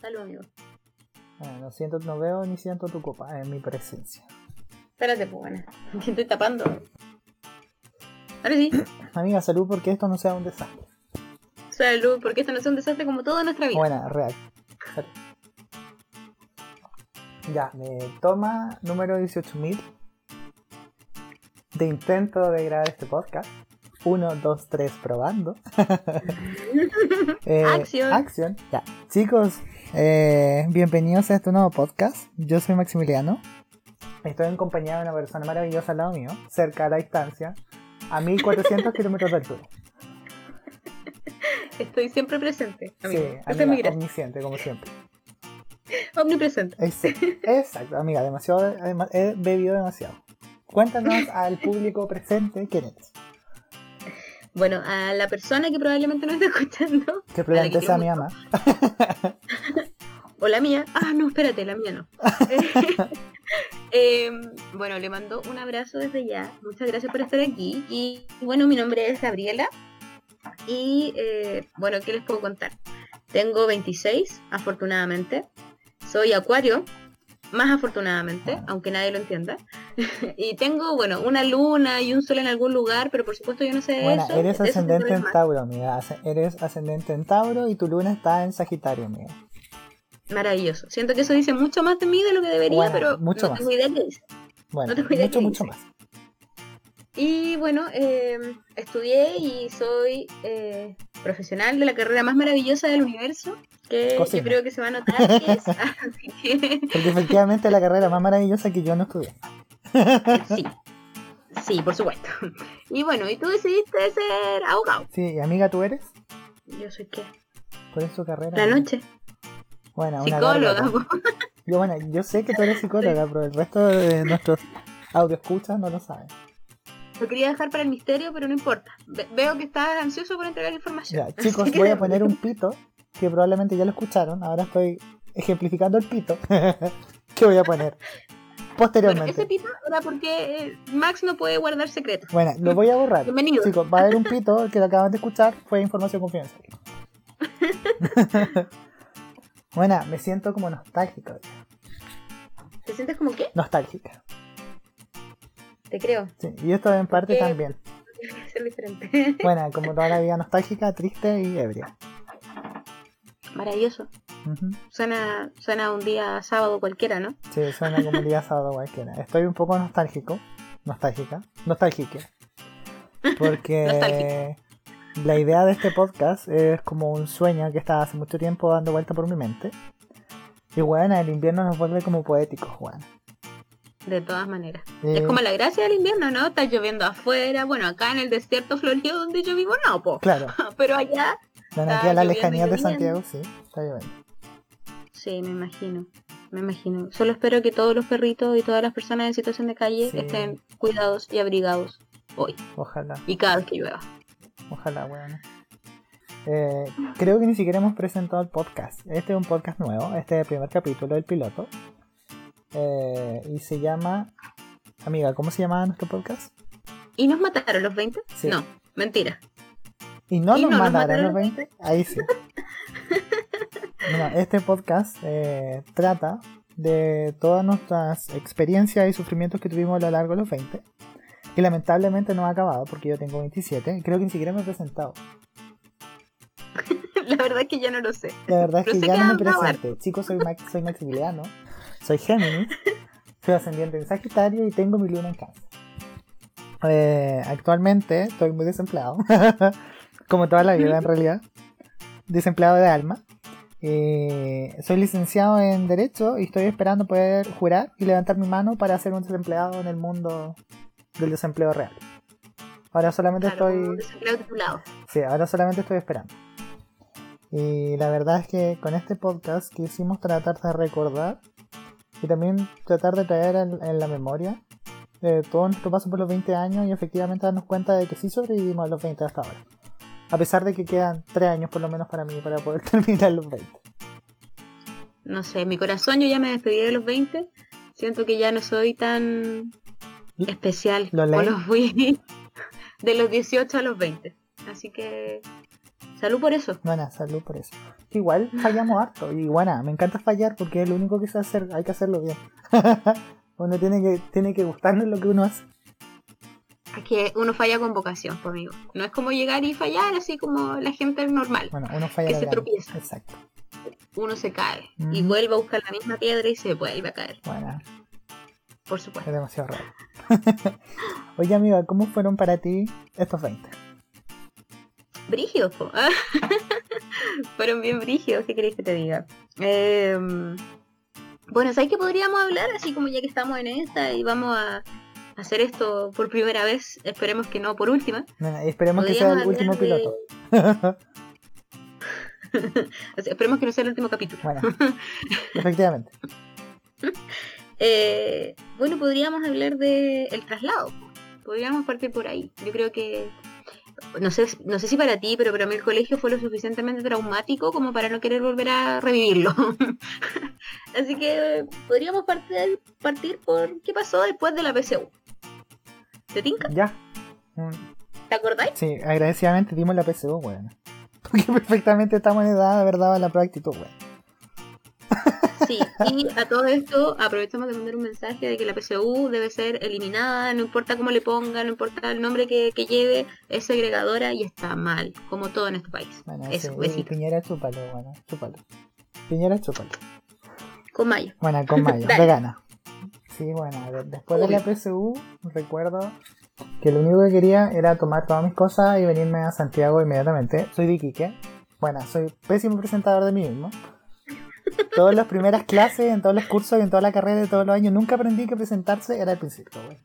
Salud, amigo. Ah, no siento, no veo ni siento tu copa en mi presencia. Espérate, pues bueno. Me estoy tapando. Ahora sí. Amiga, salud porque esto no sea un desastre. Salud, porque esto no es un desastre como toda nuestra vida. Buena, real. Salud. Ya, me toma número 18.000 de intento de grabar este podcast. 1, 2, 3, probando. Eh, Acción. Acción. Ya. Chicos, eh, bienvenidos a este nuevo podcast. Yo soy Maximiliano. Estoy en compañía de una persona maravillosa al lado mío, cerca a la distancia, a 1400 kilómetros de altura. Estoy siempre presente. Sí, es amiga, omnisciente, como siempre. Omnipresente. Ex- Exacto, amiga, demasiado, he bebido demasiado. Cuéntanos al público presente quién eres. Bueno, a la persona que probablemente no esté escuchando, Que probablemente que sea mi mamá. o la mía. Ah, no, espérate, la mía no. Eh, bueno, le mando un abrazo desde ya. Muchas gracias por estar aquí. Y bueno, mi nombre es Gabriela. Y eh, bueno, ¿qué les puedo contar? Tengo 26, afortunadamente. Soy acuario, más afortunadamente, aunque nadie lo entienda. y tengo, bueno, una luna y un sol en algún lugar, pero por supuesto yo no sé Bueno, eso. eres eso ascendente en. Tauro, amiga. Eres ascendente en Tauro y tu luna está en Sagitario, amiga. Maravilloso. Siento que eso dice mucho más de mí de lo que debería, Bueno, pero mucho no más. tengo idea qué dice. Bueno, No tengo idea mucho, mucho dice. más. Y bueno, eh, estudié y soy eh, profesional de la carrera más maravillosa del universo, que Cocina. yo creo que se va a notar que es. Así que Porque efectivamente es la carrera más maravillosa que yo no estudié. sí, sí, por supuesto. Y bueno, y tú decidiste ser abogado. Sí, y amiga, ¿tú eres? Yo soy qué? ¿Cuál es tu carrera? La noche, Bueno, una psicóloga. Yo, bueno, yo sé que tú eres psicóloga, pero el resto de nuestros audio escuchas no lo saben. Lo quería dejar para el misterio, pero no importa. Ve- veo que estás ansioso por entregar información. Ya, chicos, voy a poner un pito que probablemente ya lo escucharon. Ahora estoy ejemplificando el pito que voy a poner Bueno, posteriormente. ese pito era porque eh, Max no puede guardar secretos. Bueno, lo voy a borrar. Bienvenido. Chicos, va a haber un pito que lo acaban de escuchar, fue información confidencial. bueno, me siento como nostálgico. ¿Te sientes como qué? Nostálgica. Te creo. Sí, y esto en parte qué? también. Tiene que ser diferente. Bueno, como toda la vida nostálgica, triste y ebria. Maravilloso. Suena, suena un día sábado cualquiera, ¿no? Sí, suena como un día sábado cualquiera. Estoy un poco nostálgico. Nostálgica. Nostálgica. Porque la idea de este podcast es como un sueño que está hace mucho tiempo dando vuelta por mi mente. Y bueno, el invierno nos vuelve como poéticos, Juan. De todas maneras. Eh, Es como la gracia del invierno, ¿no? Está lloviendo afuera. Bueno, acá en el desierto florido donde yo vivo, no, po. Claro, Pero allá, bueno, aquí a la lejanía de. Santiago, sí, está lloviendo. sí, me imagino. Me imagino. Solo espero que todos los perritos y todas las personas en situación de calle Sí. estén cuidados y abrigados hoy. Ojalá, Y cada vez que llueva. ojalá, weón. Eh, creo que ni siquiera hemos presentado el podcast. Este es un podcast nuevo, este es el primer capítulo del piloto. Eh, y se llama. Amiga, ¿cómo se llamaba nuestro podcast? ¿Y nos mataron los 20? Sí. No, mentira. Y no Y nos no nos mandaron mataron los 20. Ahí sí. Bueno, este podcast eh, trata de todas nuestras experiencias y sufrimientos que tuvimos a lo largo de los 20. Y lamentablemente no ha acabado porque yo tengo 27. Creo que ni siquiera me he presentado. la verdad es que ya no lo sé. La verdad es Pero que ya no me presente. Chicos, soy, Max, soy Maximiliano. Soy Géminis. Soy ascendiente en Sagitario y tengo mi luna en cáncer. Eh, actualmente estoy muy desempleado. Como toda la vida en realidad. Desempleado de alma. Eh, soy licenciado en Derecho y estoy esperando poder jurar y levantar mi mano para ser un desempleado en el mundo del desempleo real. Ahora solamente Claro, estoy... un desempleado titulado. Sí, ahora solamente estoy esperando. Y la verdad es que con este podcast quisimos tratar de recordar y también tratar de traer en, en la memoria eh, todo nuestro paso por los 20 años y efectivamente darnos cuenta de que sí sobrevivimos a los 20 hasta ahora. A pesar de que quedan 3 años por lo menos para mí para poder terminar los 20. No sé, mi corazón yo ya me despedí de los 20. Siento que ya no soy tan especial ¿Lo como leí? lo fui de los 18 a los 20. Así que Salud por eso. Buena, salud por eso. Igual fallamos harto. Y bueno, me encanta fallar porque es lo único que se hacer, hay que hacerlo bien. uno tiene que, tiene que gustarnos lo que uno hace. Es que uno falla con vocación, pues amigo. No es como llegar y fallar así como la gente normal. Bueno, uno falla Que se grande. tropieza. Exacto. Uno se cae y vuelve a buscar la misma piedra y se vuelve a caer, Bueno, por es supuesto. demasiado raro. Oye, amiga, ¿cómo fueron para ti estos 20? Brígidos. Fueron bien brígidos, ¿qué queréis que te diga? Eh, bueno, ¿sabes qué podríamos hablar? Así como ya que estamos en esta y vamos a hacer esto por primera vez, esperemos que no por última. Bueno, esperemos que sea el último piloto. O sea, esperemos que no sea el último capítulo. bueno, efectivamente. Eh, bueno, podríamos hablar de el traslado. Podríamos partir por ahí. Yo creo que no sé, no sé si para ti, pero para mí el colegio fue lo suficientemente traumático como para no querer volver a revivirlo. Así que podríamos partir, partir por qué pasó después de la PSU. ¿Te tinca? Ya. Mm, ¿Te acordáis? Sí, agradecidamente dimos la PSU, weón. Porque perfectamente estamos en edad de haber dado la actitud, weón. Sí, y a todo esto aprovechamos de mandar un mensaje de que la PSU debe ser eliminada, no importa cómo le ponga, no importa el nombre que, que lleve, es segregadora y está mal, como todo en este país. Bueno, Eso, sí. Piñera, chúpalo, bueno, chúpalo. Piñera, chúpalo. Con mayo. Bueno, con mayo, vegana. Sí, bueno, de- después de la. PSU, recuerdo que lo único que quería era tomar todas mis cosas y venirme a Santiago inmediatamente. Soy de Iquique. Bueno, soy pésimo presentador de mí mismo. Todas las primeras clases, en todos los cursos y en toda la carrera de todos los años, nunca aprendí que presentarse era el principio, güey.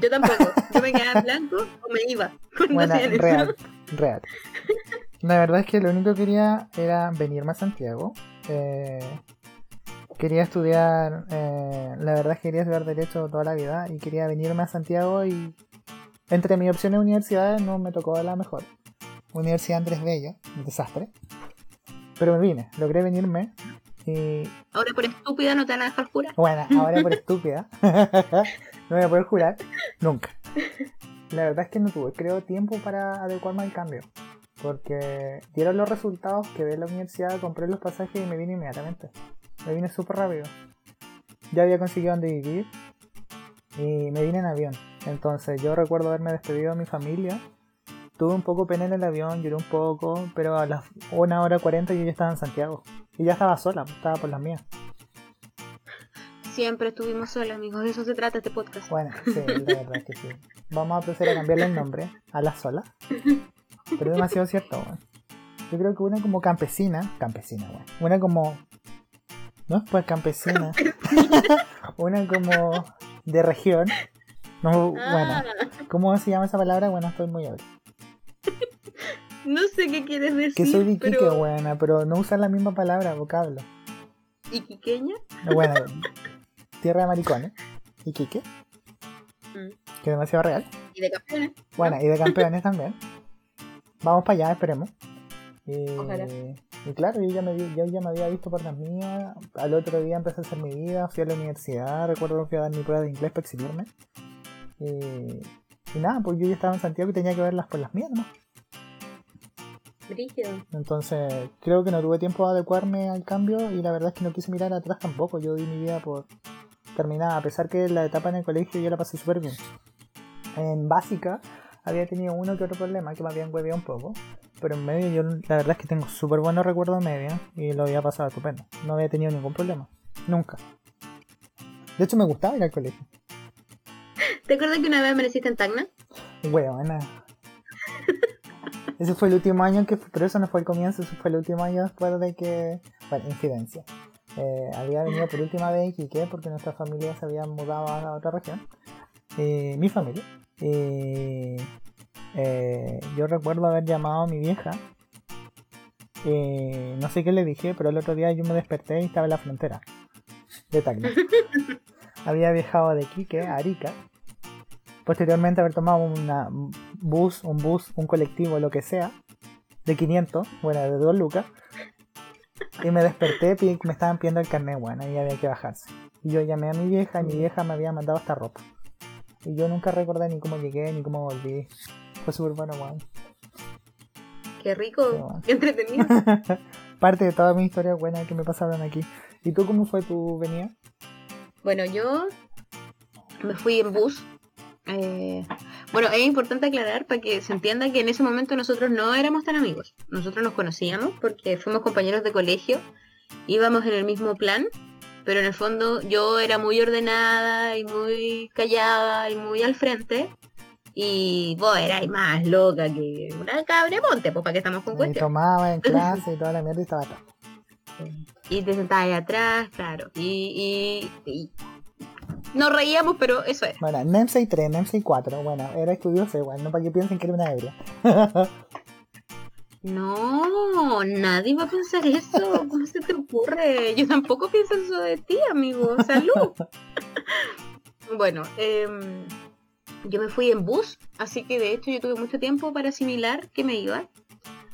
Yo tampoco. Yo me quedaba en blanco o me iba. Bueno, real, real. La verdad es que lo único que quería era venirme a Santiago. Eh, quería estudiar, eh, la verdad es que quería estudiar Derecho toda la vida y quería venirme a Santiago y entre mis opciones de universidades no me tocó la mejor. Universidad Andrés Bello, un desastre. Pero me vine, logré venirme y Ahora por estúpida no te van a dejar jurar. bueno, ahora por estúpida. no voy a poder jurar. Nunca. La verdad es que no tuve, creo, tiempo para adecuarme al cambio. Porque dieron los resultados, quedé en la universidad, compré los pasajes y me vine inmediatamente. Me vine súper rápido. Ya había conseguido donde vivir y me vine en avión. Entonces yo recuerdo haberme despedido de mi familia. Tuve un poco pena en el avión, lloré un poco, pero a las 1 hora 40 yo ya estaba en Santiago. Y ya estaba sola, estaba por las mías. Siempre estuvimos solos, amigos. De eso se trata este podcast. Bueno, sí, la verdad que sí. Vamos a proceder a cambiarle el nombre a la sola. Pero es demasiado cierto, weón. Yo creo que una como campesina, campesina, weón. Una como. No es pues campesina. una como de región. No, Ah, bueno, ¿cómo se llama esa palabra? Bueno, estoy muy obvio. No sé qué quieres decir. Que soy de Iquique, pero... buena, pero no usar la misma palabra, vocablo. ¿Iquiqueña? Bueno, tierra de maricones. Iquique, Mm. que es demasiado real. Y de campeones. Bueno, y de campeones también. Vamos para allá, esperemos. Y, Ojalá. y claro, yo ya, me, yo ya me había visto por las mías. Al otro día empecé a hacer mi vida, fui a la universidad, recuerdo que fui a dar mi prueba de inglés para exhibirme. Y, y nada, pues yo ya estaba en Santiago y tenía que verlas por las mías, ¿no? Brígido. Entonces, creo que no tuve tiempo de adecuarme al cambio y la verdad es que no quise mirar atrás tampoco. Yo di mi vida por terminada, a pesar que la etapa en el colegio yo la pasé súper bien. En básica había tenido uno que otro problema que me habían hueveado un poco, pero en medio yo la verdad es que tengo súper buenos recuerdos de media y lo había pasado estupendo. No había tenido ningún problema, nunca. De hecho, me gustaba ir al colegio. ¿Te acuerdas que una vez amaneciste en Tacna? Huevona. Ese fue el último año que, pero eso no fue el comienzo, eso fue el último año después de que, bueno, incidencia. Eh, había venido por última vez a Iquique porque nuestra familia se había mudado a otra región. Eh, mi familia. Eh, yo recuerdo haber llamado a mi vieja. Eh, no sé qué le dije, pero el otro día yo me desperté y estaba en la frontera de Tacna. había viajado de Iquique a Arica posteriormente haber tomado una un bus, un bus, un colectivo, lo que sea, de 500, bueno, de 2 lucas, y me desperté, me estaban pidiendo el carnet, bueno, y había que bajarse. Y yo llamé a mi vieja, y mi vieja me había mandado esta ropa. Y yo nunca recordé ni cómo llegué, ni cómo volví. Fue súper bueno, weón. Qué rico, Qué bueno. qué entretenido. Parte de todas mis historias buenas que me pasaron aquí. ¿Y tú cómo fue tu venida? Bueno, yo me fui en bus. Eh, bueno, es importante aclarar para que se entienda que en ese momento nosotros no éramos tan amigos. Nosotros nos conocíamos porque fuimos compañeros de colegio, íbamos en el mismo plan, pero en el fondo yo era muy ordenada y muy callada y muy al frente. Y vos erais más loca que una cabra monte, pues para que estamos con Y cuestiones. tomaba en clase y toda la mierda y estaba atrás. Y te sentabas ahí atrás, claro. Y, y, y nos reíamos, pero eso es. Bueno, NEMSEI 3, NEMSEI 4. Bueno, era estudioso igual, no para que piensen que era una ebria. No, nadie va a pensar eso. ¿Cómo se te ocurre? Yo tampoco pienso eso de ti, amigo. Salud. bueno, em, yo me fui en bus, así que de hecho yo tuve mucho tiempo para asimilar que me iba.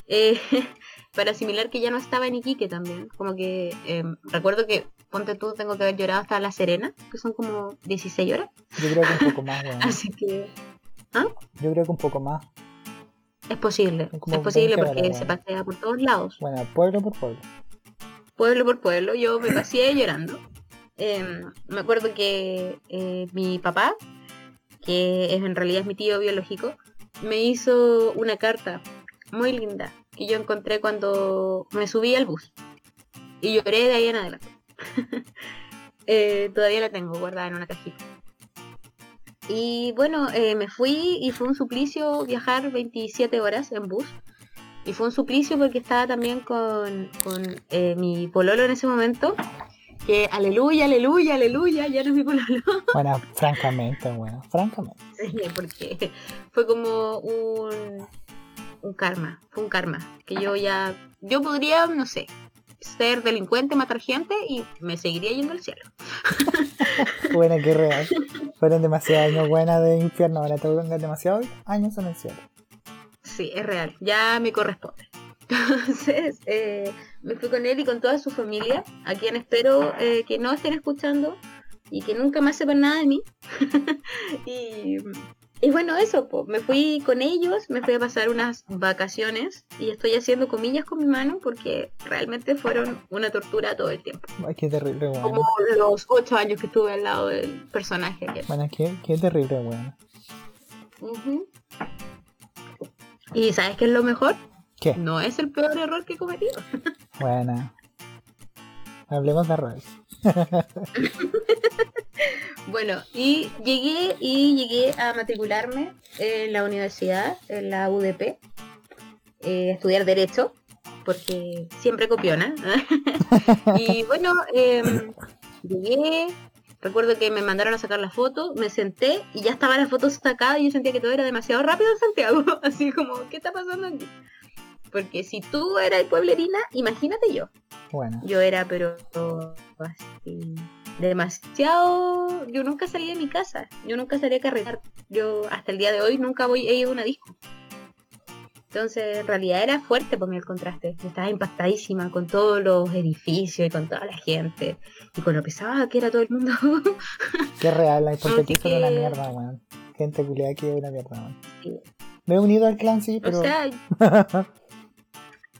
Eh, para asimilar que ya no estaba en Iquique también. Como que em, recuerdo que, ponte tú, tengo que haber llorado hasta La Serena, que son como 16 horas. Yo creo que un poco más, bueno. Así que Yo creo que un poco más. es posible. Como Es posible 20 porque horas, se bueno. pasea por todos lados. Bueno, pueblo por pueblo. pueblo por pueblo, yo me pasé llorando. Em, me acuerdo que eh, mi papá, que es, en realidad es mi tío biológico, me hizo una carta muy linda que yo encontré cuando me subí al bus. Y lloré de ahí en adelante. Eh, todavía la tengo guardada en una cajita. Y bueno, eh, me fui y fue un suplicio viajar 27 horas en bus. Y fue un suplicio porque estaba también con, con, eh, mi pololo en ese momento. Que aleluya, aleluya, aleluya, ya no es mi pololo. Bueno, francamente, bueno, francamente. Sí, porque fue como un, un karma, fue un karma. Que yo ya, yo podría, no sé, ser delincuente, matar gente y me seguiría yendo al cielo. Bueno, qué real. Fueron demasiados años buenas de infierno, ahora tengo demasiados años en el cielo. Sí, es real, ya me corresponde. Entonces, eh, me fui con él y con toda su familia, a quien espero eh, que no estén escuchando y que nunca más sepan nada de mí. y, y bueno, eso, po, me fui con ellos, me fui a pasar unas vacaciones y estoy haciendo comillas con mi mano porque realmente fueron una tortura todo el tiempo. Ay, qué terrible, bueno. Como los ocho años que estuve al lado del personaje. Bueno, qué, qué terrible, bueno. ¿Y sabes qué es lo mejor? ¿Qué? No es el peor error que he cometido. Buena. Hablemos de errores. Bueno, y llegué y llegué a matricularme en la universidad, en la UDP, eh, a estudiar Derecho, porque siempre copiona. y bueno, em, llegué, recuerdo que me mandaron a sacar la foto, me senté y ya estaba la foto sacada y yo sentía que todo era demasiado rápido en Santiago, así como, ¿qué está pasando aquí? Porque si tú eras pueblerina, imagínate yo. Bueno, Yo era, pero así, demasiado. Yo nunca salí de mi casa. Yo nunca salí a carretear. Yo hasta el día de hoy nunca voy, he ido a una disco. Entonces, en realidad era fuerte por mí el contraste. Yo Estaba impactadísima con todos los edificios y con toda la gente. Y con lo pesada que era todo el mundo. qué real, la Así son una que- mierda, weón. Gente culiada aquí es una mierda, weón. Sí. Me he unido al clan, sí, o pero. sea,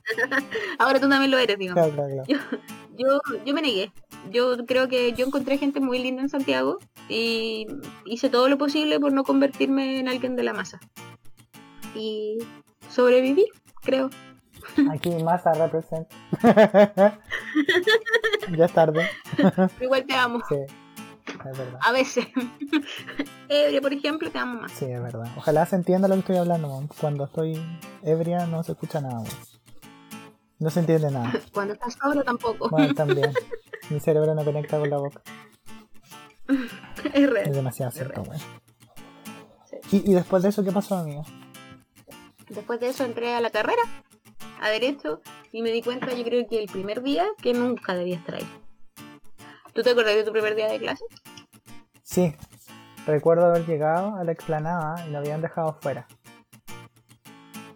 ahora tú también lo eres. Claro, claro, claro. Yo, yo me negué. Yo creo que yo encontré gente muy linda en Santiago y hice todo lo posible por no convertirme en alguien de la masa. Y sobreviví, creo. Aquí masa represent. ya es tarde. Pero igual te amo. Sí, es verdad. A veces. Ebria, por ejemplo, te amo más. Sí, es verdad. Ojalá se entienda lo que estoy hablando. Cuando estoy ebria no se escucha nada. No se entiende nada. Cuando estás sobrio tampoco. Bueno, también. Mi cerebro no conecta con la boca. es Es real. demasiado cierto. Sí. ¿Y, y después de eso qué pasó, amigo? Después de eso entré a la carrera, a Derecho, y me di cuenta, yo creo que el primer día, que nunca debía estar ahí. ¿Tú te acuerdas de tu primer día de clase? Sí, recuerdo haber llegado a la explanada y lo habían dejado fuera.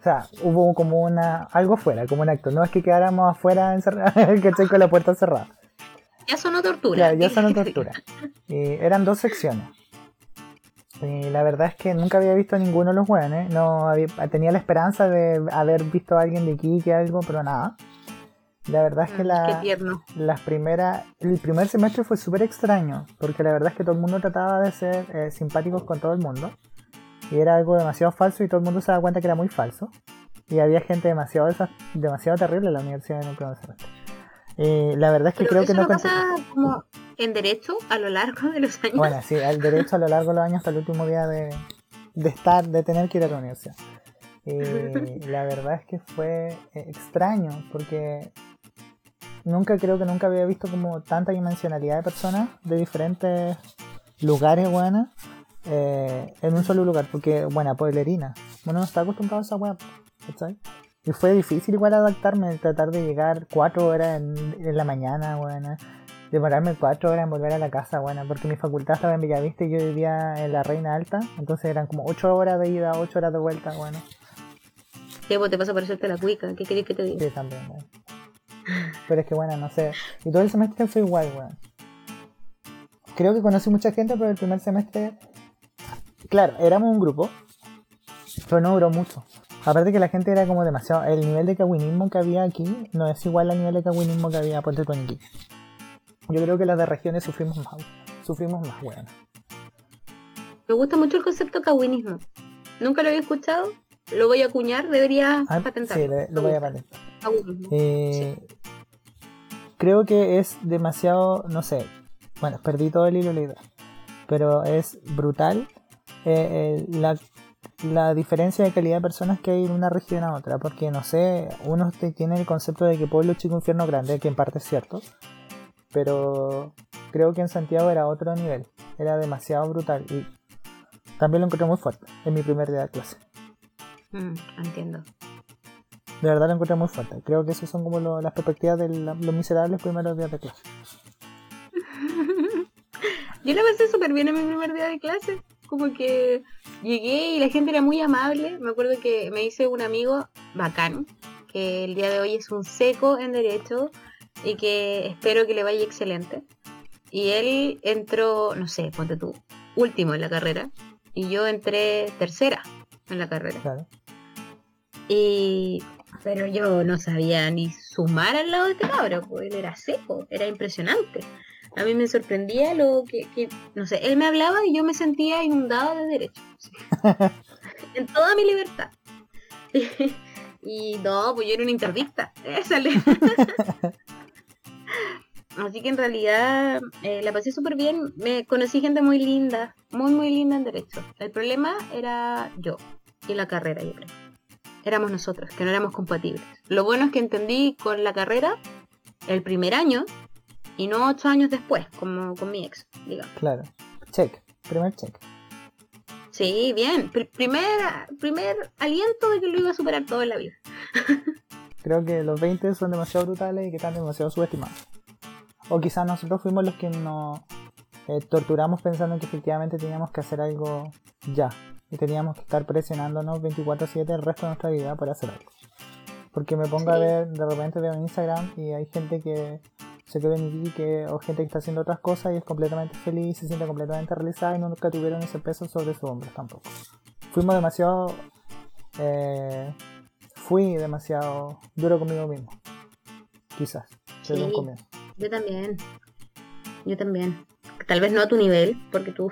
Sea, hubo como una. algo fuera, como un acto. No es que quedáramos afuera encerrados, ¿cachai? Con la puerta cerrada. Ya sonó tortura. Claro, ya son tortura. Y eran dos secciones. Y la verdad es que nunca había visto a ninguno de los weones. No había- tenía la esperanza de haber visto a alguien de aquí que algo, pero nada. La verdad es que Mm, la, las primeras, el primer semestre fue súper extraño, porque la verdad es que todo el mundo trataba de ser eh, simpáticos con todo el mundo, y era algo demasiado falso y todo el mundo se daba cuenta que era muy falso, y había gente demasiado, demasiado terrible en la universidad en el primer semestre. Y la verdad es que Pero creo eso que no... pasa como en derecho a lo largo de los años. Bueno, sí, el derecho a lo largo de los años hasta el último día de, de estar, de tener que ir a la universidad. Y la verdad es que fue eh, extraño, porque nunca creo que nunca había visto como tanta dimensionalidad de personas de diferentes lugares buenas eh, en un solo lugar, porque, bueno, pueblerina. Uno no está acostumbrado a esa web, ¿cachai? Y fue difícil igual adaptarme, tratar de llegar cuatro horas en, en la mañana, bueno, demorarme cuatro horas en volver a la casa, bueno, porque mi facultad estaba en Villavista y yo vivía en la Reina Alta, entonces eran como ocho horas de ida, ocho horas de vuelta, bueno, Sí, pues te pasa por hacerte la cuica. ¿Qué querés que te diga? sí, también, bueno. Pero es que, bueno, no sé, y todo el semestre fue igual, weón. Creo que conocí mucha gente, pero el primer semestre, claro, éramos un grupo, pero no duró mucho. Aparte que la gente era como demasiado, el nivel de caguinismo que había aquí no es igual al nivel de caguinismo que había Puerto Toniquí. Yo creo que las de regiones sufrimos más, sufrimos más, weón. Me gusta mucho el concepto cawinismo. Nunca lo había escuchado. Lo voy a acuñar, debería Ah, patentarlo. sí, lo voy a patentar. Cawinismo. Eh, Creo que es demasiado, no sé, bueno, perdí todo el hilo de la idea, pero es brutal eh, eh, la, la diferencia de calidad de personas que hay en una región a otra, porque no sé, uno tiene el concepto de que pueblo chico, infierno grande, que en parte es cierto, pero creo que en Santiago era otro nivel, era demasiado brutal y también lo encontré muy fuerte en mi primer día de clase. Mm, entiendo. De verdad lo encontré muy fuerte. Creo que esas son como lo- las perspectivas de la- los miserables primeros días de clase. Yo la pasé súper bien en mi primer día de clase. Como que llegué y la gente era muy amable. Me acuerdo que me hice un amigo bacán, que el día de hoy es un seco en derecho y que espero que le vaya excelente. Y él entró, no sé, ponte tú, último en la carrera. Y yo entré tercera en la carrera. Claro. Y pero yo no sabía ni sumar al lado de este cabro, pues él era seco, era impresionante. A mí me sorprendía lo que, que- no sé, él me hablaba y yo me sentía inundada de derecho. sí. en toda mi libertad. y no, pues yo era una interdicta. Le- Así que en realidad eh, la pasé súper bien. Me conocí gente muy linda, muy, muy linda en derecho. El problema era yo y la carrera, yo creo éramos nosotros, que no éramos compatibles. Lo bueno es que entendí con la carrera el primer año y no ocho años después, como con mi ex, digamos. Claro. Check. Primer check. Sí, bien. Pr- primer, primer aliento de que lo iba a superar todo en la vida. Creo que los 20 son demasiado brutales y que están demasiado subestimados. O quizás nosotros fuimos los que nos eh, torturamos pensando que efectivamente teníamos que hacer algo ya. Y teníamos que estar presionándonos 24/7 el resto de nuestra vida para hacer algo. Porque me pongo a ver, de repente veo en Instagram y hay gente que se quedó en aquí, que, o gente que está haciendo otras cosas y es completamente feliz, se siente completamente realizada y nunca tuvieron ese peso sobre sus hombros tampoco. Fuimos demasiado... eh, fui demasiado duro conmigo mismo. Quizás. Un Sí. comienzo. Yo también. Yo también. Tal vez no a tu nivel, porque tú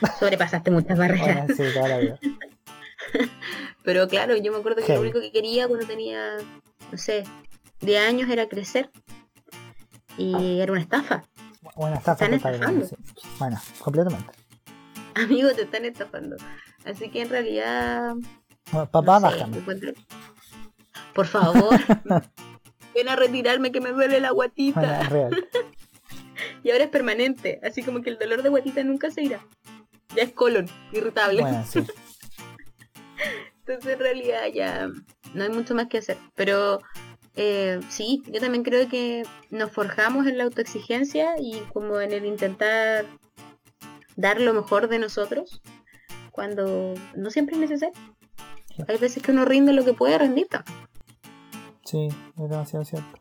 sobrepasaste muchas barreras. Bueno, sí, vida. Pero claro, yo me acuerdo que lo único que quería cuando tenía, no sé, 10 años era crecer. Y era una estafa. Bueno, está Están estafando. sí. Bueno, completamente. Amigos, te están estafando. Así que en realidad. Bueno, papá, no sé, bájame. encuentro- Por favor. Ven a retirarme que me duele la guatita. Bueno, es real. Y ahora es permanente. Así como que el dolor de guatita nunca se irá. Ya es colon, irritable. Bueno, sí. Entonces en realidad ya no hay mucho más que hacer. Pero eh, sí, yo también creo que nos forjamos en la autoexigencia y como en el intentar dar lo mejor de nosotros cuando no siempre es necesario. Hay veces que uno rinde lo que puede rendir. Sí, es demasiado cierto.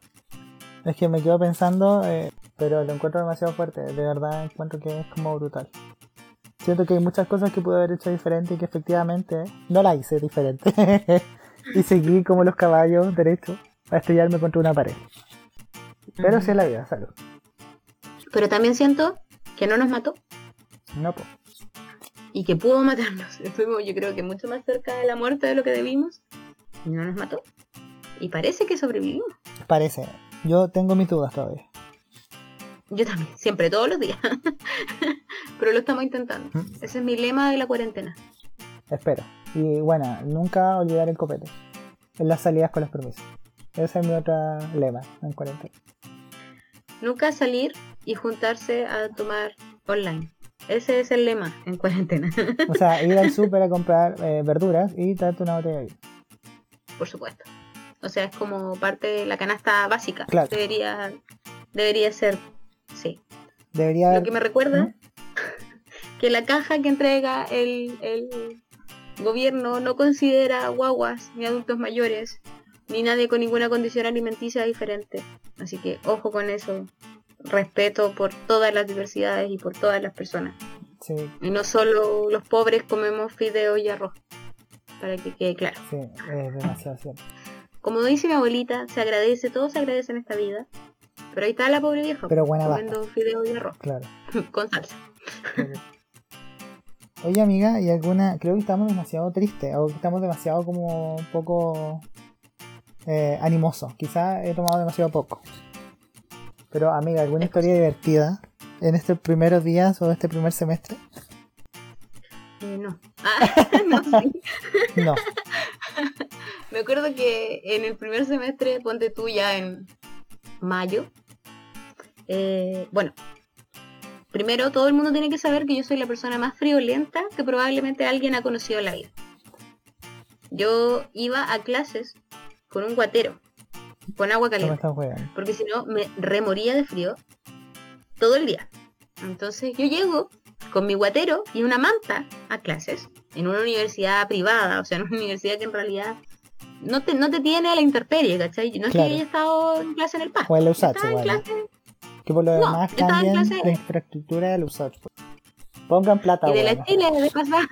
Es que me quedo pensando, eh, pero lo encuentro demasiado fuerte. De verdad encuentro que es como brutal. Siento que hay muchas cosas que pude haber hecho diferente y que efectivamente no la hice diferente. y seguí como los caballos derechos a estrellarme contra una pared. Pero sí es la vida, salud. Pero también siento que no nos mató No, pues. y que pudo matarnos. Estuvimos, yo creo que mucho más cerca de la muerte de lo que debimos y no nos mató. Y parece que sobrevivimos. Parece. Yo tengo mis dudas todavía. Yo también, siempre, todos los días. Pero lo estamos intentando. Mm. Ese es mi lema de la cuarentena. Espero. Y bueno, nunca olvidar el copete. En las salidas con los permisos. Ese es mi otro lema en cuarentena. Nunca salir y juntarse a tomar online. Ese es el lema en cuarentena, O sea, ir al súper a comprar eh, verduras y traerte una botella de vino. por supuesto. O sea, es como parte de la canasta básica. Claro. Debería, debería ser, sí. Debería Lo que me recuerda ¿Mm? que la caja que entrega el, el gobierno no considera guaguas ni adultos mayores ni nadie con ninguna condición alimenticia diferente. Así que ojo con eso. Respeto por todas las diversidades y por todas las personas. Sí, Y no solo los pobres comemos fideo y arroz. Para que quede claro. sí, es demasiado cierto. Como dice mi abuelita, se agradece, todo se agradece en esta vida. Pero ahí está la pobre vieja. Pero buena comiendo fideo y arroz. Claro. con salsa. Oye amiga, ¿y alguna? Creo que estamos demasiado tristes, o que estamos demasiado como un poco eh, animosos. Quizá he tomado demasiado poco. Pero amiga, ¿alguna historia divertida en estos primeros días o este primer semestre? Eh, no. Ah, no, sí. No. Me acuerdo que en el primer semestre, ponte tú ya en mayo. eh, bueno, primero todo el mundo tiene que saber que yo soy la persona más friolenta que probablemente alguien ha conocido en la vida. Yo iba a clases con un guatero, con agua No caliente, porque si no me remoría de frío todo el día. Entonces yo llego con mi guatero y una manta a clases en una universidad privada, o sea, en una universidad que en realidad no te, no te tiene a la intemperie, ¿cachai? No es Claro. que haya estado en clase en el pasto. O en la USACH, clase Que por lo No, demás cambien clase- la infraestructura del USACH. Pongan plata, y de la. Chile, de pasada.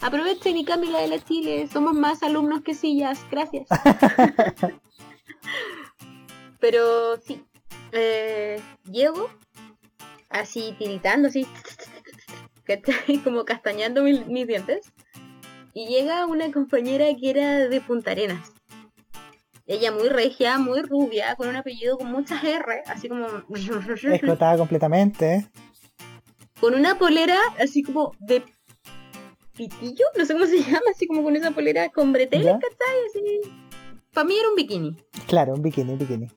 Aprovechen y cambien la de la Chile. Somos más alumnos que sillas. Gracias. Pero sí. eh, llego así tiritando, así. Como castañando mis, mis dientes. Y llega una compañera que era de Punta Arenas. Ella muy regia, muy rubia, con un apellido con muchas R, así como... Explotada completamente. con una polera así como de pitillo, no sé cómo se llama, así como con esa polera con breteles. ¿cachai? Así. Para mí era un bikini. Claro, un bikini, un bikini.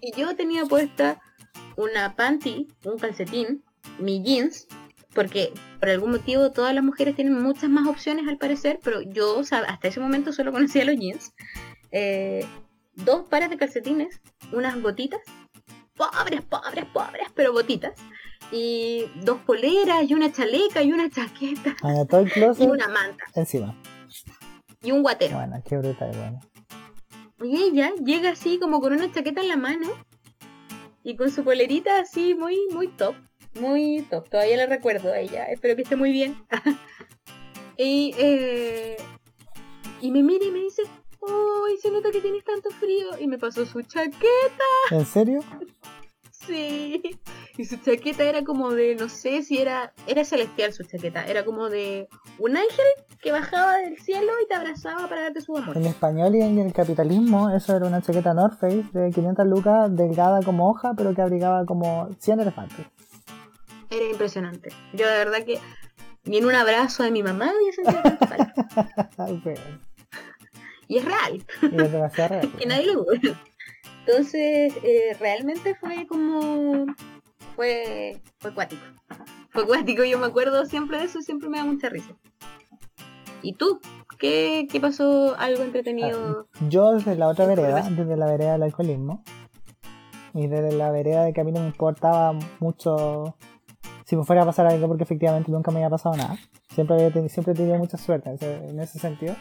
Y yo tenía puesta una panty, un calcetín, mi jeans, porque por algún motivo todas las mujeres tienen muchas más opciones al parecer, pero yo o sea, hasta ese momento solo conocía los jeans. Eh, dos pares de calcetines, unas gotitas, pobres, pobres, pobres, pero gotitas. Y dos poleras, y una chaleca, y una chaqueta, Ah, todo el y una manta, encima. y un guatero. Bueno, qué brutal, bueno. Y ella llega así como con una chaqueta en la mano y con su polerita así muy, muy top. Muy top. Todavía la recuerdo a ella. Espero que esté muy bien. y, eh, y me mira y me dice, ¡Uy, se nota que tienes tanto frío! Y me pasó su chaqueta. ¿En serio? Sí. Y su chaqueta era como de, no sé si era, era celestial su chaqueta. Era como de un ángel que bajaba del cielo y te abrazaba para darte su amor. En español y en el capitalismo, eso era una chaqueta North Face de 500 lucas, delgada como hoja, pero que abrigaba como 100 elefantes. Era impresionante. Yo de verdad que ni en un abrazo de mi mamá había sentido tanto calor. Y es real, Y es demasiado real. que nadie lo. Entonces, eh, realmente fue como... Fue, fue cuático. Fue cuático, yo me acuerdo siempre de eso y siempre me da mucha risa. ¿Y tú? ¿Qué, qué pasó algo entretenido? Yo desde la otra ¿Qué vereda, desde la vereda del alcoholismo, y desde la vereda de que a mí no me importaba mucho si me fuera a pasar algo, porque efectivamente nunca me había pasado nada. Siempre, había tenido, siempre he tenido mucha suerte en ese, en ese sentido.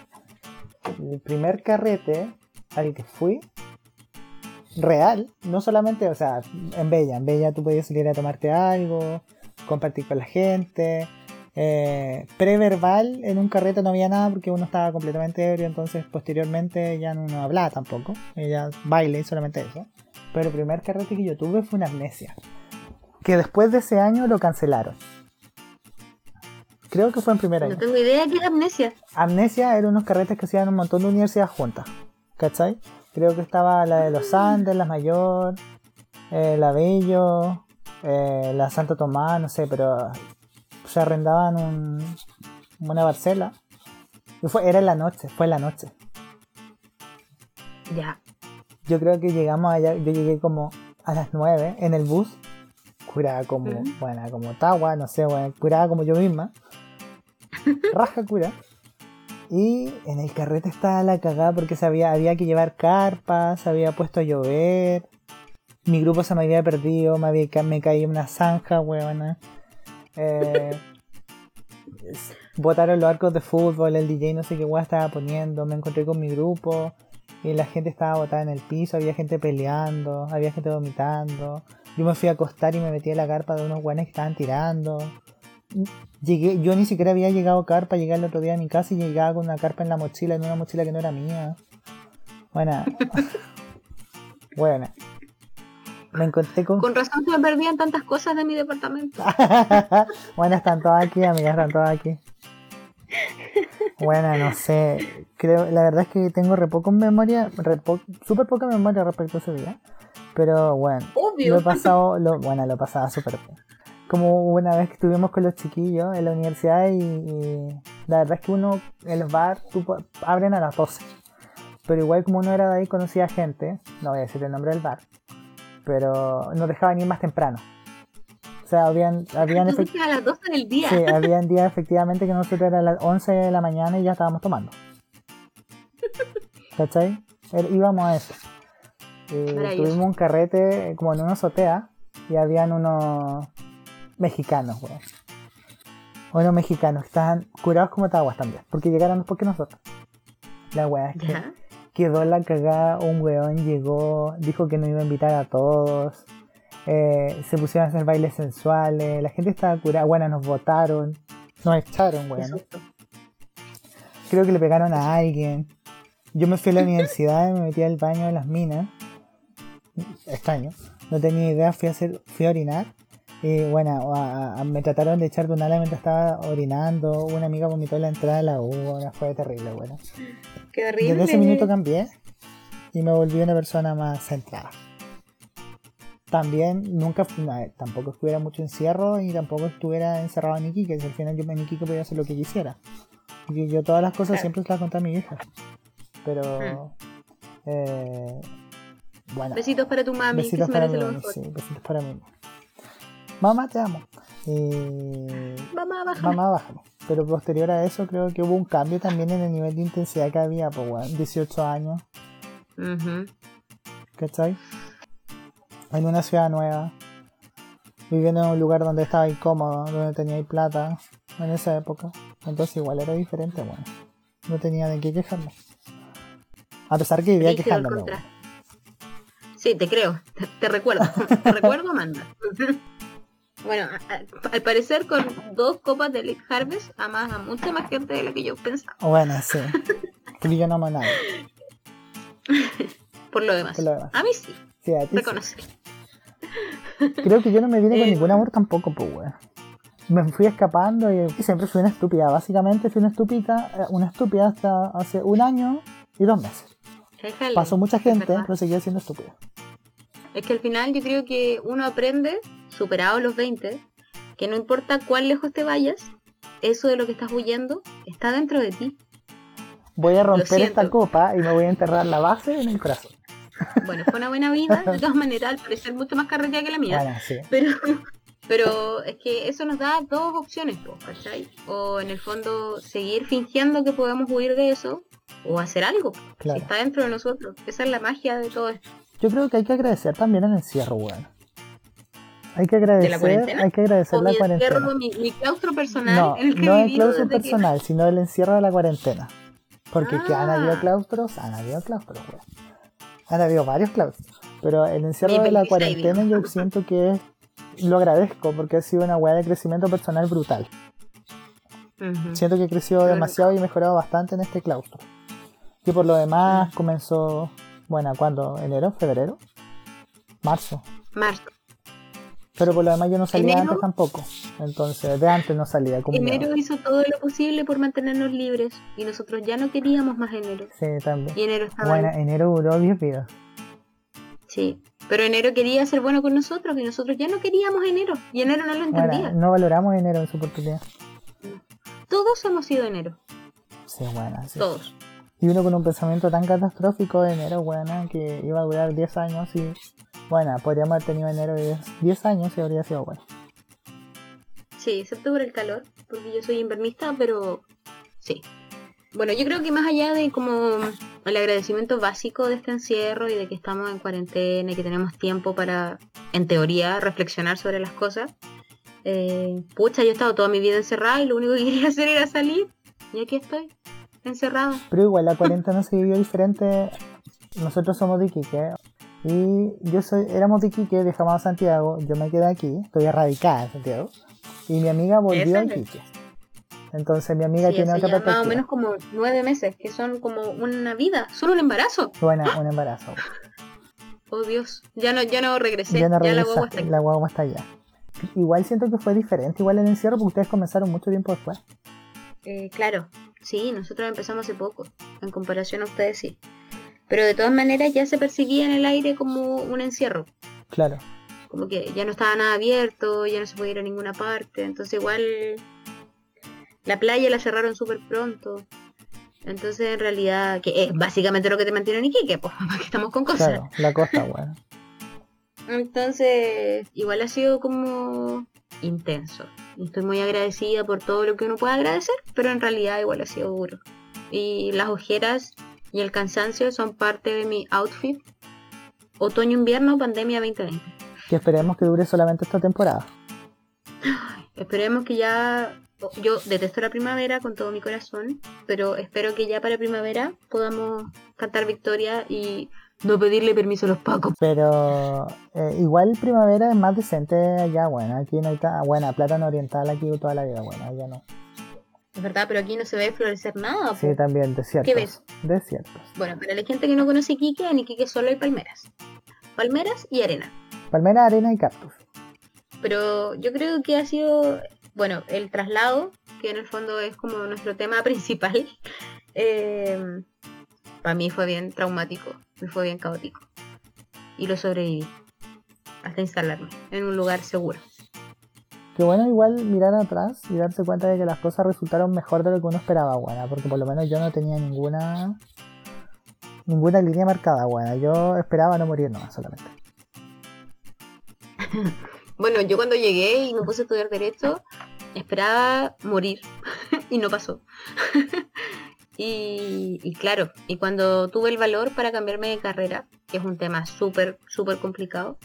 El primer carrete al que fui, real, no solamente, o sea, en Bella, en Bella tú podías salir a tomarte algo, compartir con la gente. Eh, preverbal, en un carrete no había nada porque uno estaba completamente ebrio, entonces posteriormente ya no, hablaba tampoco. Ella baile y solamente eso. Pero el primer carrete que yo tuve fue una amnesia. Que después de ese año lo cancelaron. Creo que fue en primer año. No tengo idea de qué es amnesia. Amnesia eran unos carretes que hacían un montón de universidades juntas. ¿Cachai? Creo que estaba la de los Andes, la Mayor, eh, la Bello, eh, la Santo Tomás, no sé, pero se arrendaban un, una parcela. Y fue, era en la noche, fue en la noche. Ya. Yo creo que llegamos allá, yo llegué como a las 9 en el bus, curada como, bueno, como Tawa, no sé, bueno, curada como yo misma. Raja cura. Y en el carrete estaba la cagada porque sabía, había que llevar carpas, había puesto a llover. Mi grupo se me había perdido, me, había, me caí en una zanja, huevona. Eh, botaron los arcos de fútbol, el DJ no sé qué guay estaba poniendo, me encontré con mi grupo y la gente estaba botada en el piso, había gente peleando, había gente vomitando. Yo me fui a acostar y me metí en la carpa de unos guanes que estaban tirando. Llegué, yo ni siquiera había llegado a carpa, llegué el otro día a mi casa y llegaba con una carpa en la mochila, en una mochila que no era mía. Buena. Buena. Me encontré con. Con razón se me perdían tantas cosas de mi departamento. bueno, están todas aquí, amigas, están todas aquí. Bueno, no sé. Creo, la verdad es que tengo re poco memoria, re súper poca memoria respecto a ese día. Pero bueno, Obvio. lo he pasado, lo, bueno, lo pasaba súper bien. Como una vez que estuvimos con los chiquillos en la universidad y, la verdad es que uno, el bar, abren a las 12. Pero igual como uno era de ahí, conocía gente, no voy a decir el nombre del bar, pero nos dejaban ir más temprano. O sea, habían... habían a las 12 del día. Sí, habían días efectivamente que nosotros era a las 11 de la mañana y ya estábamos tomando. ¿Cachai? Er, íbamos a eso. Eh, tuvimos un carrete como en una azotea y habían unos mexicanos, weón. Unos mexicanos estaban curados como taguas también, porque llegaron después que nosotros. La weá es que quedó la cagada, un weón llegó, dijo que no iba a invitar a todos, eh, se pusieron a hacer bailes sensuales, la gente estaba curada, bueno, nos votaron, nos echaron, weón. Creo que le pegaron a alguien. Yo me fui a la universidad y me metí al baño de las minas. Extraño. No tenía idea, fui a hacer, fui a orinar. Y bueno, me trataron de echar de un ala mientras estaba orinando. Una amiga vomitó en la entrada de la U. Fue terrible, bueno. Qué horrible. Desde ese minuto cambié y me volví una persona más centrada. También nunca, tampoco estuviera mucho encierro y tampoco estuviera encerrado en Iquique, que al final yo en Iquique podía hacer lo que quisiera. Porque yo todas las cosas siempre las conté a mi hija. Pero, hmm. eh, bueno. Besitos para tu mami, besitos para sí, besitos para mí. Mamá, te amo. mamá, bájame. Mamá, bájame. Pero posterior a eso creo que hubo un cambio también en el nivel de intensidad que había, pues bueno, 18 años. ¿Cachai? En una ciudad nueva. Viviendo en un lugar donde estaba incómodo, donde tenía plata en esa época. Entonces igual era diferente, bueno. No tenía de qué quejarme. A pesar que vivía quejándome. Sí, te creo. Te, recuerdo. te recuerdo, manda. Bueno, al parecer con dos copas de Elite Harvest amas a mucha más gente de la que yo pensaba. Bueno, sí. Pero yo no amo a nadie. Por lo demás. A mí sí. Sí, a ti Reconocer. Creo que yo no me vine con eh, ningún amor tampoco, pues, weón. Me fui escapando y siempre fui una estúpida. Básicamente fui una estúpida, eh, una estúpida hasta hace un año y dos meses. Pasó mucha gente, pero seguía siendo estúpida. Es que al final yo creo que uno aprende superado los 20, que no importa cuán lejos te vayas, eso de lo que estás huyendo está dentro de ti. Voy a romper esta copa y me voy a enterrar la base en el corazón. Bueno, fue una buena vida, de todas maneras, al parecer mucho más carretera que la mía. Pero, pero es que eso nos da dos opciones, ¿cachai? O en el fondo seguir fingiendo que podemos huir de eso, o hacer algo que está dentro de nosotros. Esa es la magia de todo esto. Yo creo que hay que agradecer también el encierro, bueno. Hay que agradecer, hay que agradecer la cuarentena. Mi, mi, claustro personal. No, no el claustro personal, sino el encierro de la cuarentena. Porque que han habido ah. claustros, han habido claustros, Han habido varios claustros. Pero el encierro de la cuarentena yo siento que es lo agradezco porque ha sido una weá de crecimiento personal brutal. Siento que he crecido Claro. demasiado y he mejorado bastante en este claustro. Y por lo demás comenzó, bueno, ¿cuándo? ¿Enero? ¿Febrero? ¿Marzo? Marzo. Pero por lo demás yo no salía Enero. antes tampoco. Entonces, de antes no salía como Enero hizo todo lo posible por mantenernos libres y nosotros ya no queríamos más enero. Sí, también. Y enero estaba Bueno, enero duró 10 días. Sí, pero enero quería ser bueno con nosotros y nosotros ya no queríamos enero. Y enero no lo entendía. Bueno, no valoramos enero en su oportunidad. Todos hemos sido enero, Sí, bueno, sí. todos. Y uno con un pensamiento tan catastrófico de enero, bueno, que iba a durar 10 años y... Bueno, podríamos haber tenido enero de 10, 10 años y habría sido bueno. Sí, excepto por el calor, porque yo soy invernista, pero sí. Bueno, yo creo que más allá de como el agradecimiento básico de este encierro y de que estamos en cuarentena y que tenemos tiempo para, en teoría, reflexionar sobre las cosas, eh, pucha, yo he estado toda mi vida encerrada y lo único que quería hacer era salir. Y aquí estoy, encerrada. Pero igual, la cuarentena se vivió diferente. Nosotros somos de Iquique. Y yo soy, éramos de Iquique, viajamos a Santiago. Yo me quedé aquí, estoy erradicada en Santiago. Y mi amiga volvió a. Iquique. Entonces mi amiga Sí, tiene otra ya más o perspectiva. menos como nueve meses, que son como una vida, solo un embarazo. Bueno, un embarazo. Oh Dios, ya no, ya no regresé, ya no ya la regresa, guagua está aquí. la guagua está allá. Igual siento que fue diferente, igual el encierro, porque ustedes comenzaron mucho tiempo después. Eh, claro, sí, nosotros empezamos hace poco, en comparación a ustedes sí. Pero de todas maneras ya se percibía en el aire como un encierro, Claro. como que ya no estaba nada abierto, ya no se podía ir a ninguna parte, entonces igual la playa la cerraron súper pronto. Entonces en realidad, que es básicamente lo que te mantiene en Iquique, pues que estamos con cosas. Claro, la costa, bueno. Entonces, igual ha sido como intenso. Estoy muy agradecida por todo lo que uno puede agradecer, pero en realidad igual ha sido duro. Y las ojeras y el cansancio son parte de mi outfit. Otoño-invierno, pandemia 2020. Que esperemos que dure solamente esta temporada. Esperemos que ya... Yo detesto la primavera con todo mi corazón, pero espero que ya para primavera podamos cantar victoria y no pedirle permiso a los pacos. Pero eh, igual primavera es más decente allá, bueno, aquí no hay buena plátano oriental aquí toda la vida, bueno, allá no. Es verdad, pero aquí no se ve florecer nada. Sí, po. también desiertos. ¿Qué ves? Desiertos. Bueno, para la gente que no conoce Iquique, en Iquique solo hay palmeras. Palmeras y arena. Palmera, arena y cactus. Pero yo creo que ha sido, bueno, el traslado, que en el fondo es como nuestro tema principal, para mí fue bien traumático, me fue bien caótico. Y lo sobreviví hasta instalarme en un lugar seguro. Que bueno, igual mirar atrás y darse cuenta de que las cosas resultaron mejor de lo que uno esperaba, buena, porque por lo menos yo no tenía ninguna ninguna línea marcada, buena. Yo esperaba no morir nomás solamente. Bueno, yo cuando llegué y me puse a estudiar Derecho, esperaba morir y no pasó. y claro, y cuando tuve el valor para cambiarme de carrera, que es un tema súper, súper complicado,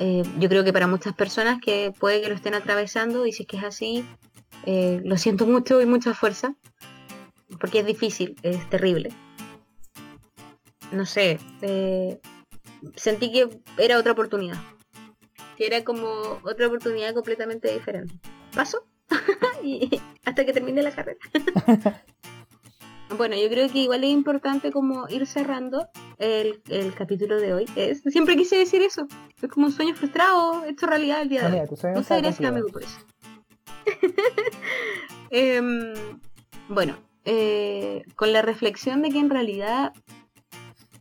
eh, yo creo que para muchas personas que puede que lo estén atravesando, y si es que es así, eh, lo siento mucho y mucha fuerza, porque es difícil, es terrible. No sé, eh, sentí que era otra oportunidad que era como otra oportunidad completamente diferente. Pasó y hasta que termine la carrera. bueno, yo creo que igual es importante como ir cerrando el, el capítulo de hoy. Es, siempre quise decir eso. Es como un sueño frustrado, hecho realidad el día de hoy. Muchas gracias, amigo, por eso. Em, bueno, eh, con la reflexión de que en realidad,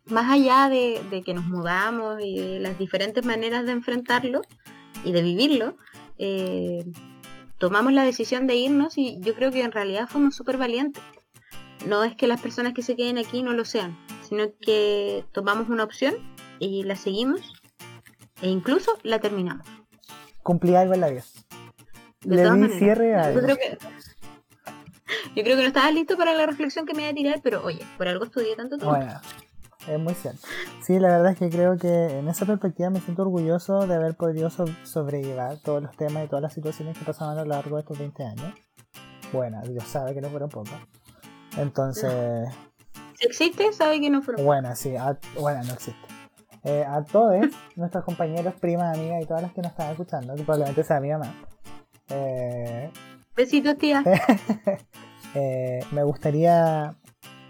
más allá de, de que nos mudamos y de las diferentes maneras de enfrentarlo y de vivirlo, eh, tomamos la decisión de irnos y yo creo que en realidad fuimos súper valientes. No es que las personas que se queden aquí no lo sean, sino que tomamos una opción y la seguimos e incluso la terminamos. Cumplí algo en la vida. De Le todas di maneras. cierre a Yo creo que yo creo que no estabas listo para la reflexión que me iba a tirar, pero oye, por algo estudié tanto tiempo. Bueno, es muy cierto. Sí, la verdad es que creo que en esa perspectiva me siento orgulloso de haber podido so- sobrellevar todos los temas y todas las situaciones que pasaban a lo largo de estos 20 años. Bueno, Dios sabe que no fueron pocas. Entonces, existe, sabe que no fueron. bueno, sí, ah, bueno, no existe. Eh, a todos nuestros compañeros, primas, amigas y todas las que nos están escuchando, que probablemente sea mi mamá. Eh, Besitos, tía. eh, me gustaría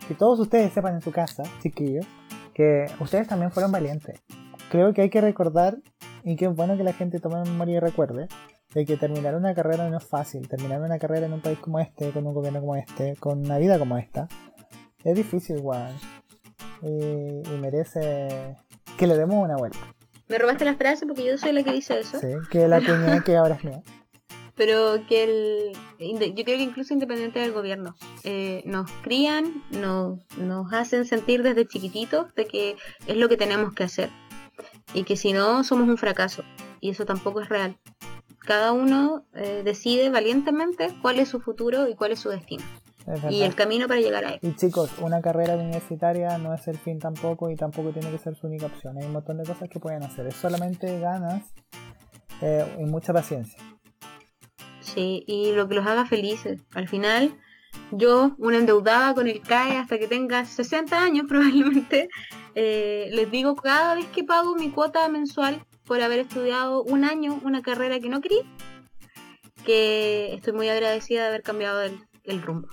que todos ustedes sepan en su casa, chiquillos, que ustedes también fueron valientes. Creo que hay que recordar, y que es bueno que la gente tome memoria y recuerde, de que terminar una carrera no es fácil. Terminar una carrera en un país como este, con un gobierno como este, con una vida como esta, es difícil igual. Y, y merece que le demos una vuelta. Me robaste la frase porque yo soy la que dice eso. Sí, que la cuñé que ahora es mía. Pero que el. Yo creo que incluso independiente del gobierno. eh, nos crían, nos, nos hacen sentir desde chiquititos de que es lo que tenemos que hacer. Y que si no, somos un fracaso. Y eso tampoco es real. Cada uno eh, decide valientemente cuál es su futuro y cuál es su destino. Es Y el camino para llegar a él. Y chicos, una carrera universitaria no es el fin tampoco y tampoco tiene que ser su única opción. Hay un montón de cosas que pueden hacer. Es solamente ganas eh, y mucha paciencia. Sí, y lo que los haga felices. Al final, yo, una endeudada con el CAE hasta que tenga 60 años probablemente, eh, les digo cada vez que pago mi cuota mensual por haber estudiado un año una carrera que no quería, que estoy muy agradecida de haber cambiado el, el rumbo.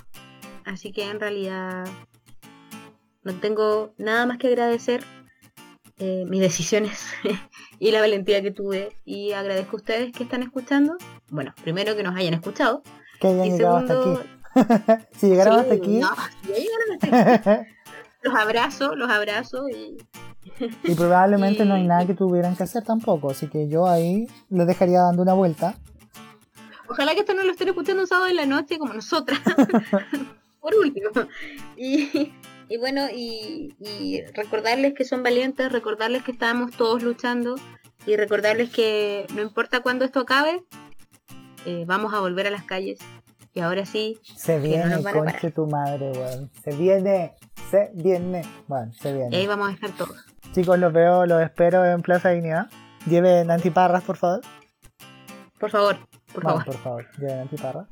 Así que en realidad no tengo nada más que agradecer eh, mis decisiones y la valentía que tuve. Y agradezco a ustedes que están escuchando. Bueno, primero que nos hayan escuchado. Que hayan Y llegado segundo, hasta aquí. si llegaron sí, hasta aquí, no, ya llegaron hasta aquí, los abrazo, los abrazo y y probablemente no hay nada que tuvieran que hacer tampoco. Así que yo ahí les dejaría dando una vuelta. ojalá que esto no lo estén escuchando un sábado en la noche como nosotras. Por último. Y, y bueno, y, y recordarles que son valientes, recordarles que estamos todos luchando y recordarles que no importa cuándo esto acabe, eh, vamos a volver a las calles. Y ahora sí, Se no viene, a conche tu madre, weón. Se viene, se viene. Bueno, se y ahí viene. vamos a estar todos. Chicos, los veo, los espero en Plaza Dignidad. Lleven antiparras, por favor. Por favor, por Vamos, favor. por favor, lleven antiparras.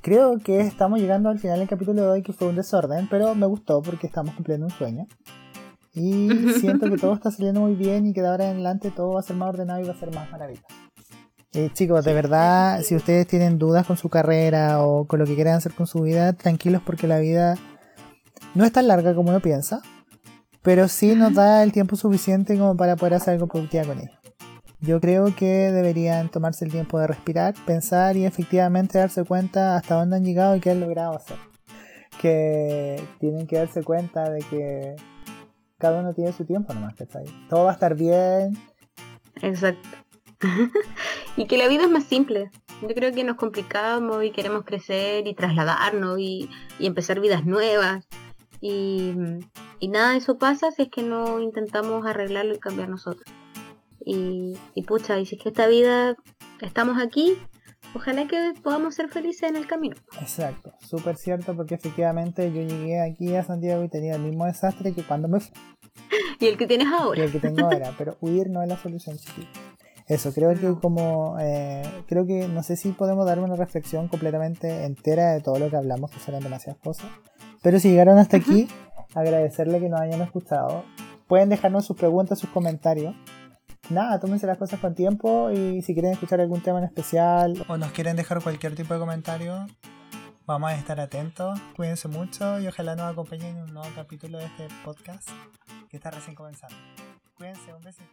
Creo que estamos llegando al final del capítulo de hoy, que fue un desorden, pero me gustó porque estamos cumpliendo un sueño. Y siento que todo está saliendo muy bien y que de ahora en adelante todo va a ser más ordenado y va a ser más maravilloso. Eh, chicos, de verdad, si ustedes tienen dudas con su carrera o con lo que quieran hacer con su vida, tranquilos porque la vida no es tan larga como uno piensa, pero sí nos da el tiempo suficiente como para poder hacer algo productivo con ella. Yo creo que deberían tomarse el tiempo de respirar, pensar y efectivamente darse cuenta hasta dónde han llegado y qué han logrado hacer. Que tienen que darse cuenta de que cada uno tiene su tiempo nomás, ¿cachai? Todo va a estar bien. Exacto. y que la vida es más simple. Yo creo que nos complicamos y queremos crecer y trasladarnos y, y empezar vidas nuevas. Y, y nada de eso pasa si es que no intentamos arreglarlo y cambiar nosotros. Y, y pucha, y si es que esta vida estamos aquí, ojalá que podamos ser felices en el camino. Exacto, súper cierto porque efectivamente yo llegué aquí a Santiago y tenía el mismo desastre que cuando me fui. Y el que tienes y ahora. el que tengo ahora, pero huir no es la solución. Eso, creo que como, eh, creo que no sé si podemos dar una reflexión completamente entera de todo lo que hablamos, que serán demasiadas cosas, pero si llegaron hasta aquí, agradecerle que nos hayan escuchado. Pueden dejarnos sus preguntas, sus comentarios. Nada, tómense las cosas con tiempo y si quieren escuchar algún tema en especial o nos quieren dejar cualquier tipo de comentario, vamos a estar atentos. Cuídense mucho y ojalá nos acompañen en un nuevo capítulo de este podcast que está recién comenzando. Cuídense, un besito.